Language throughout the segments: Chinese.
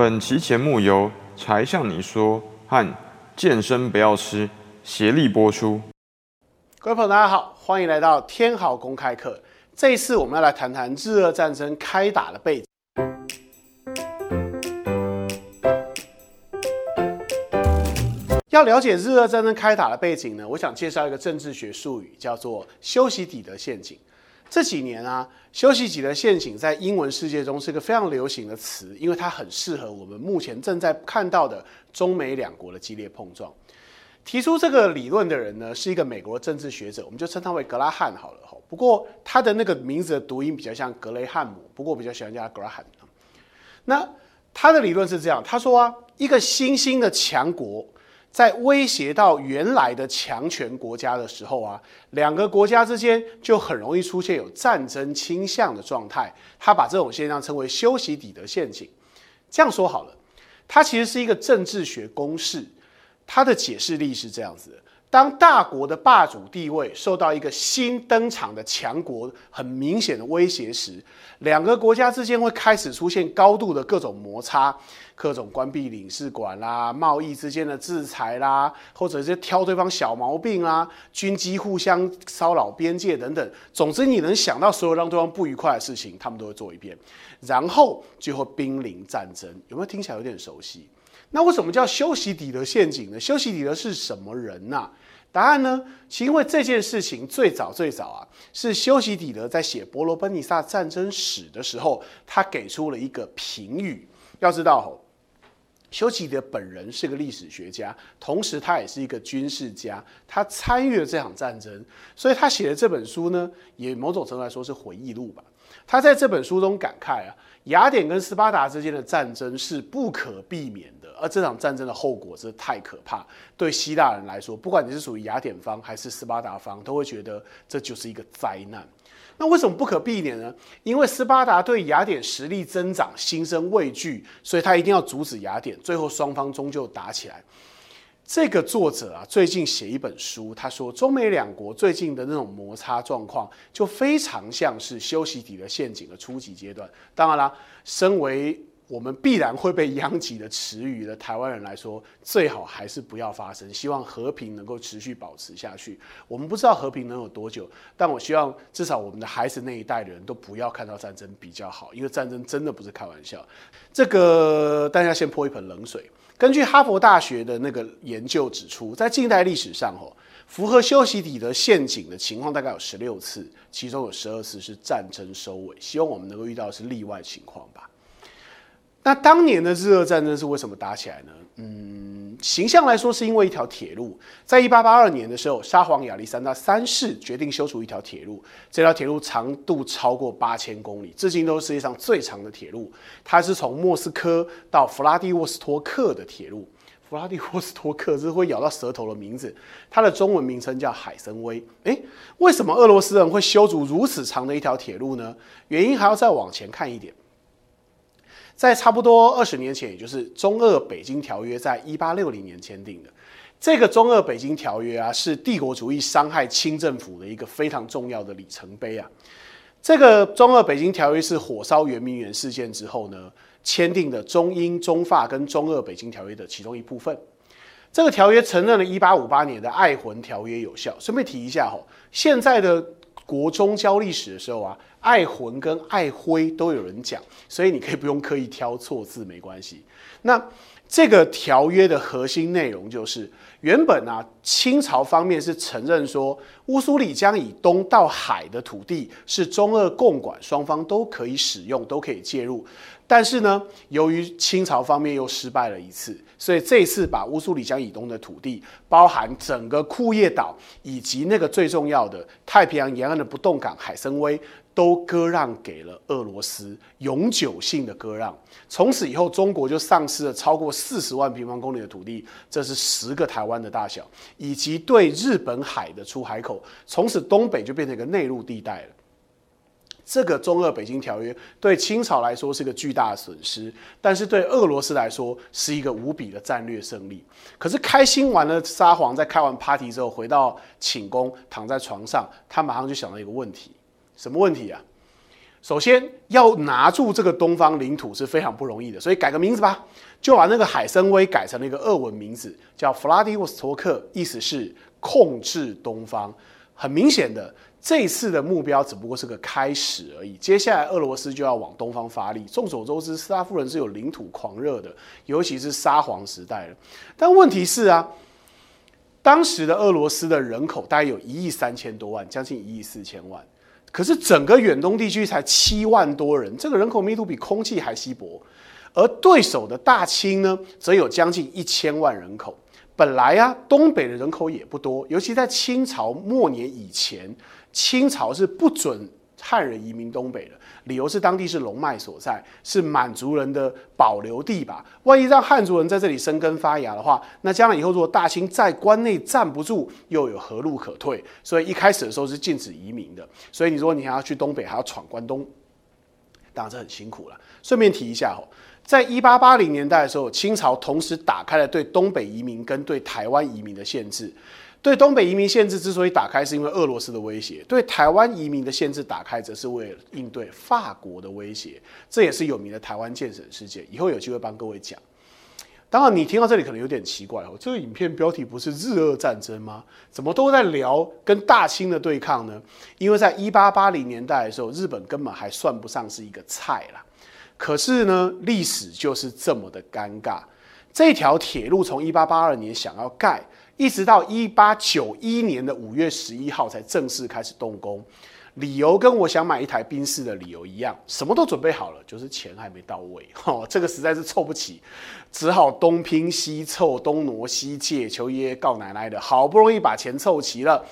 本期节目由柴向你说和健身不要吃协力播出。各位朋友，大家好，欢迎来到天好公开课。这一次我们要来谈谈日俄战争开打的背景。要了解日俄战争开打的背景呢，我想介绍一个政治学术语，叫做修昔底德陷阱。这几年啊，修昔底德陷阱在英文世界中是一个非常流行的词，因为它很适合我们目前正在看到的中美两国的激烈碰撞。提出这个理论的人呢，是一个美国政治学者，我们就称他为格拉汉好了。不过他的那个名字的读音比较像格雷汉姆，不过我比较喜欢叫他格拉汉。那他的理论是这样，他说啊，一个新兴的强国。在威胁到原来的强权国家的时候啊，两个国家之间就很容易出现有战争倾向的状态。他把这种现象称为修昔底德陷阱。这样说好了，它其实是一个政治学公式。它的解释力是这样子的：当大国的霸主地位受到一个新登场的强国很明显的威胁时，两个国家之间会开始出现高度的各种摩擦。各种关闭领事馆啦，贸易之间的制裁啦，或者是挑对方小毛病啦，军机互相骚扰边界等等。总之，你能想到所有让对方不愉快的事情，他们都会做一遍，然后最后濒临战争。有没有听起来有点熟悉？那为什么叫修昔底德陷阱呢？修昔底德是什么人呐？答案呢？其因为这件事情最早最早啊，是修昔底德在写伯罗奔尼撒战争史的时候，他给出了一个评语。要知道。修齐德本人是个历史学家，同时他也是一个军事家，他参与了这场战争，所以他写的这本书呢，也某种程度来说是回忆录吧。他在这本书中感慨啊，雅典跟斯巴达之间的战争是不可避免的，而这场战争的后果真的太可怕。对希腊人来说，不管你是属于雅典方还是斯巴达方，都会觉得这就是一个灾难。那为什么不可避免呢？因为斯巴达对雅典实力增长心生畏惧，所以他一定要阻止雅典。最后双方终究打起来。这个作者啊，最近写一本书，他说中美两国最近的那种摩擦状况，就非常像是修昔底的陷阱的初级阶段。当然啦，身为我们必然会被殃及的词语的台湾人来说，最好还是不要发生。希望和平能够持续保持下去。我们不知道和平能有多久，但我希望至少我们的孩子那一代的人都不要看到战争比较好，因为战争真的不是开玩笑。这个大家先泼一盆冷水。根据哈佛大学的那个研究指出，在近代历史上，哦，符合修昔底德陷阱的情况大概有十六次，其中有十二次是战争收尾。希望我们能够遇到是例外情况吧。那当年的日俄战争是为什么打起来呢？嗯，形象来说是因为一条铁路。在一八八二年的时候，沙皇亚历山大三世决定修筑一条铁路。这条铁路长度超过八千公里，至今都是世界上最长的铁路。它是从莫斯科到弗拉迪沃斯托克的铁路。弗拉迪沃斯托克是会咬到舌头的名字。它的中文名称叫海参崴。诶，为什么俄罗斯人会修筑如此长的一条铁路呢？原因还要再往前看一点。在差不多二十年前，也就是中俄北京条约，在一八六零年签订的。这个中俄北京条约啊，是帝国主义伤害清政府的一个非常重要的里程碑啊。这个中俄北京条约是火烧圆明园事件之后呢，签订的中英中法跟中俄北京条约的其中一部分。这个条约承认了一八五八年的爱魂条约有效。顺便提一下哈，现在的国中教历史的时候啊。爱魂跟爱辉都有人讲，所以你可以不用刻意挑错字，没关系。那这个条约的核心内容就是，原本啊，清朝方面是承认说，乌苏里江以东到海的土地是中俄共管，双方都可以使用，都可以介入。但是呢，由于清朝方面又失败了一次，所以这次把乌苏里江以东的土地，包含整个库页岛以及那个最重要的太平洋沿岸的不动港海参崴。都割让给了俄罗斯，永久性的割让。从此以后，中国就丧失了超过四十万平方公里的土地，这是十个台湾的大小，以及对日本海的出海口。从此，东北就变成一个内陆地带了。这个中俄北京条约对清朝来说是个巨大的损失，但是对俄罗斯来说是一个无比的战略胜利。可是，开心完了沙皇，在开完 party 之后，回到寝宫，躺在床上，他马上就想到一个问题。什么问题啊？首先要拿住这个东方领土是非常不容易的，所以改个名字吧，就把那个海参崴改成了一个俄文名字，叫弗拉迪沃斯托克，意思是控制东方。很明显的，这次的目标只不过是个开始而已，接下来俄罗斯就要往东方发力。众所周知，斯拉夫人是有领土狂热的，尤其是沙皇时代了。但问题是啊，当时的俄罗斯的人口大概有一亿三千多万，将近一亿四千万。可是整个远东地区才七万多人，这个人口密度比空气还稀薄。而对手的大清呢，则有将近一千万人口。本来啊，东北的人口也不多，尤其在清朝末年以前，清朝是不准汉人移民东北的。理由是当地是龙脉所在，是满族人的保留地吧。万一让汉族人在这里生根发芽的话，那将来以后如果大清在关内站不住，又有何路可退？所以一开始的时候是禁止移民的。所以你说你还要去东北，还要闯关东，当然这很辛苦了。顺便提一下哦，在一八八零年代的时候，清朝同时打开了对东北移民跟对台湾移民的限制。对东北移民限制之所以打开，是因为俄罗斯的威胁；对台湾移民的限制打开，则是为了应对法国的威胁。这也是有名的台湾建省事件。以后有机会帮各位讲。当然，你听到这里可能有点奇怪哦，这个影片标题不是日俄战争吗？怎么都在聊跟大清的对抗呢？因为在一八八零年代的时候，日本根本还算不上是一个菜啦。可是呢，历史就是这么的尴尬。这条铁路从一八八二年想要盖。一直到一八九一年的五月十一号才正式开始动工，理由跟我想买一台宾士的理由一样，什么都准备好了，就是钱还没到位。哦，这个实在是凑不起，只好东拼西凑，东挪西借，求爷爷告奶奶的，好不容易把钱凑齐了。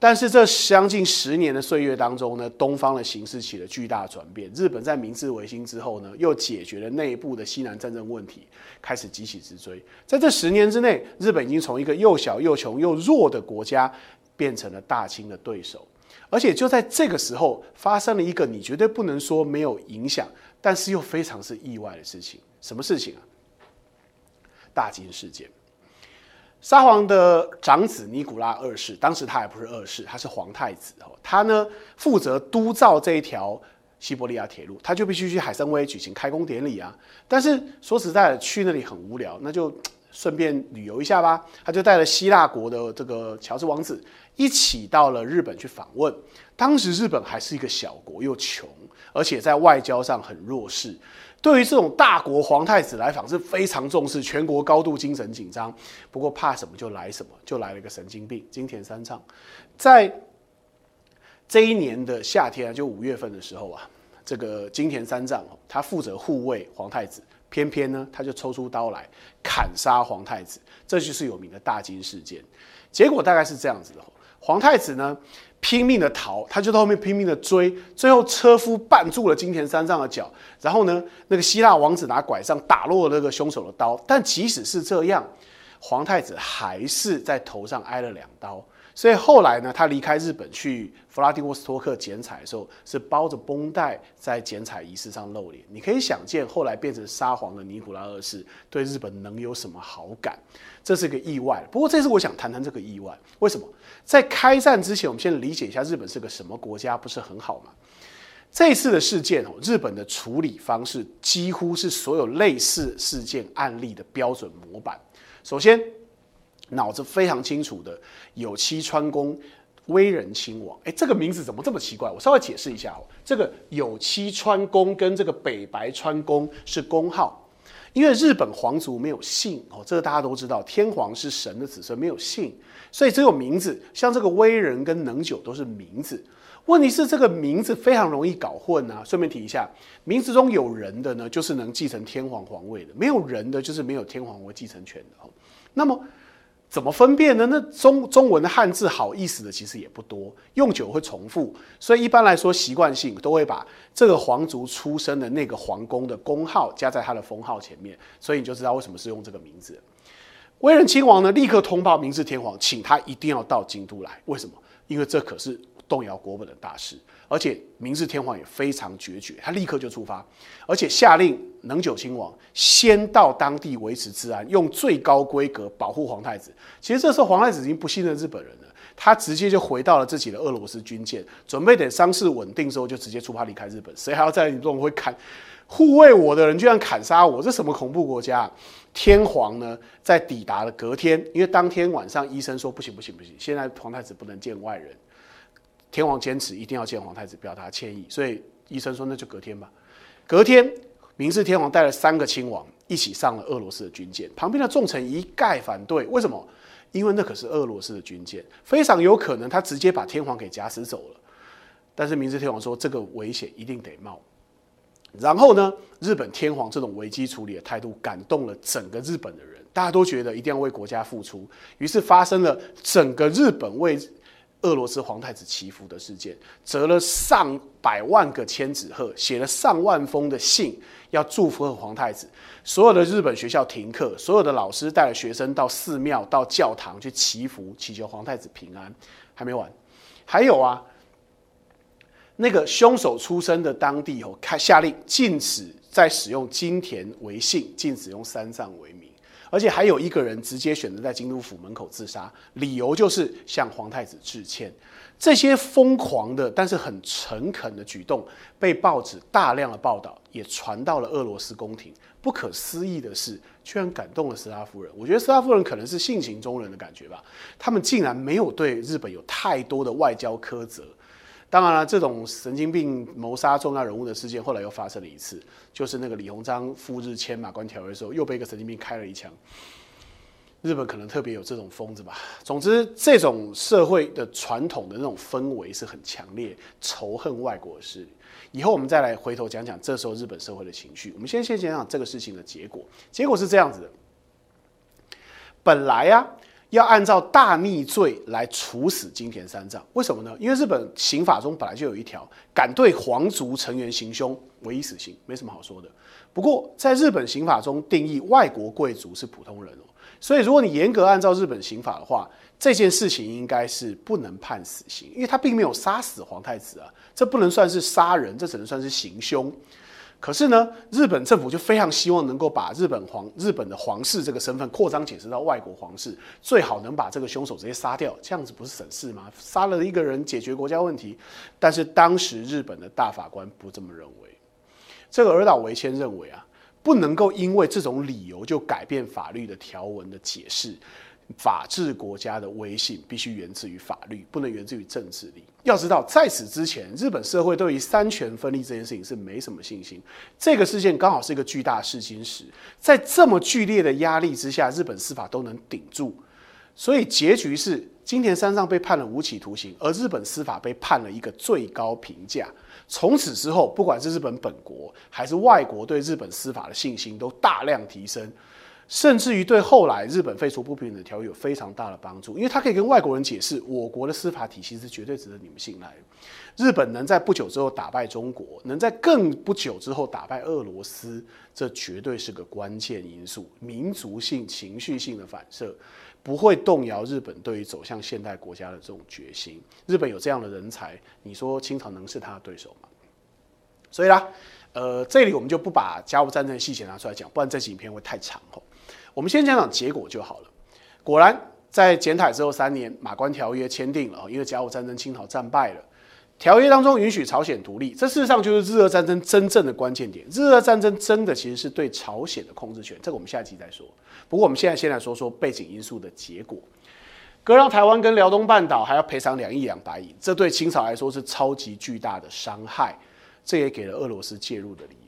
但是这将近十年的岁月当中呢，东方的形势起了巨大转变。日本在明治维新之后呢，又解决了内部的西南战争问题，开始急起直追。在这十年之内，日本已经从一个又小又穷又弱的国家，变成了大清的对手。而且就在这个时候，发生了一个你绝对不能说没有影响，但是又非常是意外的事情。什么事情啊？大金事件。沙皇的长子尼古拉二世，当时他还不是二世，他是皇太子哦。他呢负责督造这一条西伯利亚铁路，他就必须去海参崴举行开工典礼啊。但是说实在的，去那里很无聊，那就顺便旅游一下吧。他就带了希腊国的这个乔治王子一起到了日本去访问。当时日本还是一个小国，又穷，而且在外交上很弱势。对于这种大国皇太子来访是非常重视，全国高度精神紧张。不过怕什么就来什么，就来了一个神经病金田三藏。在这一年的夏天啊，就五月份的时候啊，这个金田三藏，他负责护卫皇太子，偏偏呢他就抽出刀来砍杀皇太子，这就是有名的大金事件。结果大概是这样子的，皇太子呢。拼命的逃，他就在后面拼命的追，最后车夫绊住了金田三上的脚，然后呢，那个希腊王子拿拐杖打落了那个凶手的刀，但即使是这样，皇太子还是在头上挨了两刀。所以后来呢，他离开日本去弗拉迪沃斯托克剪彩的时候，是包着绷带在剪彩仪式上露脸。你可以想见，后来变成沙皇的尼古拉二世对日本能有什么好感？这是个意外。不过这次我想谈谈这个意外，为什么？在开战之前，我们先理解一下日本是个什么国家，不是很好吗？这次的事件哦，日本的处理方式几乎是所有类似事件案例的标准模板。首先。脑子非常清楚的有栖川宫威仁亲王，哎，这个名字怎么这么奇怪？我稍微解释一下哦。这个有栖川宫跟这个北白川宫是宫号，因为日本皇族没有姓哦，这个大家都知道，天皇是神的子孙，没有姓，所以只有名字。像这个威仁跟能久都是名字，问题是这个名字非常容易搞混啊。顺便提一下，名字中有人的呢，就是能继承天皇皇位的；没有人的，就是没有天皇位继承权的哦。那么。怎么分辨呢？那中中文的汉字好意思的其实也不多，用久会重复，所以一般来说习惯性都会把这个皇族出身的那个皇宫的宫号加在他的封号前面，所以你就知道为什么是用这个名字。威仁亲王呢，立刻通报明治天皇，请他一定要到京都来。为什么？因为这可是动摇国本的大事。而且明治天皇也非常决绝，他立刻就出发，而且下令能久亲王先到当地维持治安，用最高规格保护皇太子。其实这时候皇太子已经不信任日本人了，他直接就回到了自己的俄罗斯军舰，准备等伤势稳定之后就直接出发离开日本。谁还要在你这种会砍护卫我的人居然砍杀我？这什么恐怖国家？天皇呢，在抵达了隔天，因为当天晚上医生说不行不行不行，现在皇太子不能见外人。天皇坚持一定要见皇太子，表达歉意，所以医生说那就隔天吧。隔天，明治天皇带了三个亲王一起上了俄罗斯的军舰，旁边的重臣一概反对。为什么？因为那可是俄罗斯的军舰，非常有可能他直接把天皇给夹死走了。但是明治天皇说这个危险一定得冒。然后呢，日本天皇这种危机处理的态度感动了整个日本的人，大家都觉得一定要为国家付出，于是发生了整个日本为。俄罗斯皇太子祈福的事件，折了上百万个千纸鹤，写了上万封的信，要祝福皇太子。所有的日本学校停课，所有的老师带了学生到寺庙、到教堂去祈福，祈求皇太子平安。还没完，还有啊，那个凶手出生的当地哦，开下令禁止再使用金田为姓，禁止用三藏为名。而且还有一个人直接选择在京都府门口自杀，理由就是向皇太子致歉。这些疯狂的但是很诚恳的举动，被报纸大量的报道，也传到了俄罗斯宫廷。不可思议的是，居然感动了斯拉夫人。我觉得斯拉夫人可能是性情中人的感觉吧，他们竟然没有对日本有太多的外交苛责。当然了，这种神经病谋杀重要人物的事件，后来又发生了一次，就是那个李鸿章赴日签马关条约的时候，又被一个神经病开了一枪。日本可能特别有这种疯子吧。总之，这种社会的传统的那种氛围是很强烈，仇恨外国势力。以后我们再来回头讲讲这时候日本社会的情绪。我们先先讲讲这个事情的结果。结果是这样子的，本来呀。要按照大逆罪来处死金田三藏，为什么呢？因为日本刑法中本来就有一条，敢对皇族成员行凶，唯一死刑，没什么好说的。不过在日本刑法中定义外国贵族是普通人哦，所以如果你严格按照日本刑法的话，这件事情应该是不能判死刑，因为他并没有杀死皇太子啊，这不能算是杀人，这只能算是行凶。可是呢，日本政府就非常希望能够把日本皇日本的皇室这个身份扩张解释到外国皇室，最好能把这个凶手直接杀掉，这样子不是省事吗？杀了一个人解决国家问题。但是当时日本的大法官不这么认为，这个尔岛维谦认为啊，不能够因为这种理由就改变法律的条文的解释。法治国家的威信必须源自于法律，不能源自于政治力。要知道，在此之前，日本社会对于三权分立这件事情是没什么信心。这个事件刚好是一个巨大试金石，在这么剧烈的压力之下，日本司法都能顶住。所以结局是，金田三藏被判了无期徒刑，而日本司法被判了一个最高评价。从此之后，不管是日本本国还是外国，对日本司法的信心都大量提升。甚至于对后来日本废除不平等条约有非常大的帮助，因为他可以跟外国人解释，我国的司法体系是绝对值得你们信赖。日本能在不久之后打败中国，能在更不久之后打败俄罗斯，这绝对是个关键因素。民族性、情绪性的反射不会动摇日本对于走向现代国家的这种决心。日本有这样的人才，你说清朝能是他的对手吗？所以啦，呃，这里我们就不把甲午战争的细节拿出来讲，不然这集影片会太长吼。我们先讲讲结果就好了。果然，在检讨之后三年，马关条约签订了因为甲午战争清朝战败了，条约当中允许朝鲜独立，这事实上就是日俄战争真正的关键点。日俄战争争的其实是对朝鲜的控制权，这个我们下一集再说。不过我们现在先来说说背景因素的结果。割让台湾跟辽东半岛还要赔偿两亿两百亿，这对清朝来说是超级巨大的伤害，这也给了俄罗斯介入的理由。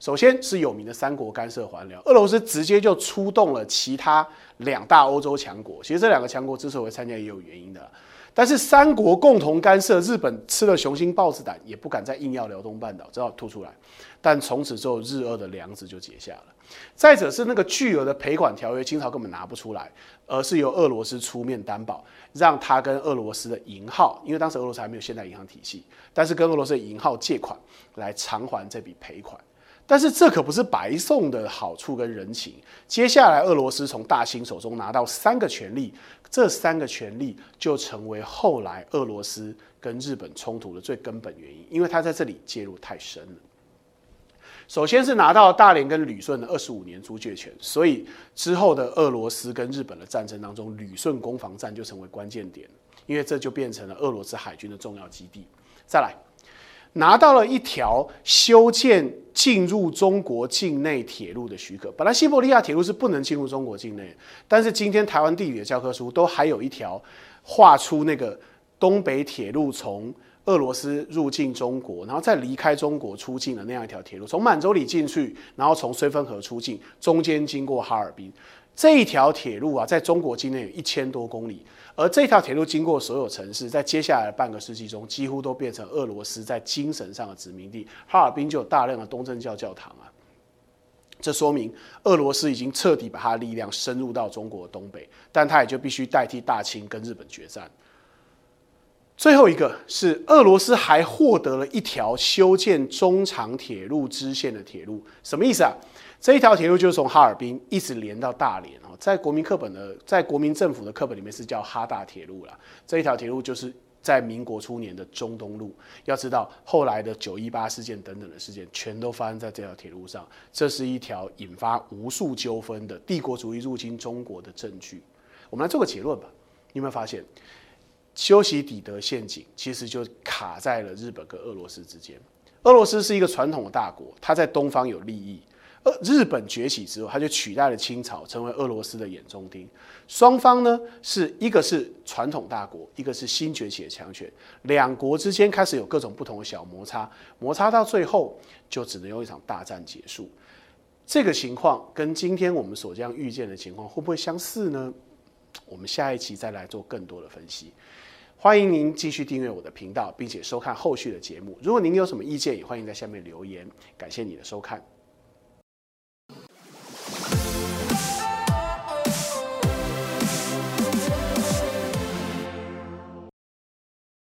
首先是有名的三国干涉还辽，俄罗斯直接就出动了其他两大欧洲强国。其实这两个强国之所以会参加也有原因的，但是三国共同干涉，日本吃了雄心豹子胆，也不敢再硬要辽东半岛，只好吐出来。但从此之后，日俄的梁子就结下了。再者是那个巨额的赔款条约，清朝根本拿不出来，而是由俄罗斯出面担保，让他跟俄罗斯的银号，因为当时俄罗斯还没有现代银行体系，但是跟俄罗斯的银号借款来偿还这笔赔款。但是这可不是白送的好处跟人情。接下来，俄罗斯从大清手中拿到三个权利，这三个权利就成为后来俄罗斯跟日本冲突的最根本原因，因为他在这里介入太深了。首先是拿到大连跟旅顺的二十五年租借权，所以之后的俄罗斯跟日本的战争当中，旅顺攻防战就成为关键点。因为这就变成了俄罗斯海军的重要基地。再来，拿到了一条修建进入中国境内铁路的许可。本来西伯利亚铁路是不能进入中国境内，但是今天台湾地理的教科书都还有一条画出那个东北铁路从俄罗斯入境中国，然后再离开中国出境的那样一条铁路，从满洲里进去，然后从绥芬河出境，中间经过哈尔滨。这一条铁路啊，在中国境内有一千多公里，而这条铁路经过所有城市，在接下来的半个世纪中，几乎都变成俄罗斯在精神上的殖民地。哈尔滨就有大量的东正教教堂啊，这说明俄罗斯已经彻底把它的力量深入到中国东北，但它也就必须代替大清跟日本决战。最后一个是俄罗斯还获得了一条修建中长铁路支线的铁路，什么意思啊？这一条铁路就是从哈尔滨一直连到大连哦，在国民课本的，在国民政府的课本里面是叫哈大铁路了。这一条铁路就是在民国初年的中东路。要知道，后来的九一八事件等等的事件，全都发生在这条铁路上。这是一条引发无数纠纷的帝国主义入侵中国的证据。我们来做个结论吧。你有没有发现，修昔底德陷阱其实就卡在了日本跟俄罗斯之间？俄罗斯是一个传统的大国，它在东方有利益。日本崛起之后，他就取代了清朝，成为俄罗斯的眼中钉。双方呢，是一个是传统大国，一个是新崛起的强权。两国之间开始有各种不同的小摩擦，摩擦到最后就只能用一场大战结束。这个情况跟今天我们所将预见的情况会不会相似呢？我们下一期再来做更多的分析。欢迎您继续订阅我的频道，并且收看后续的节目。如果您有什么意见，也欢迎在下面留言。感谢你的收看。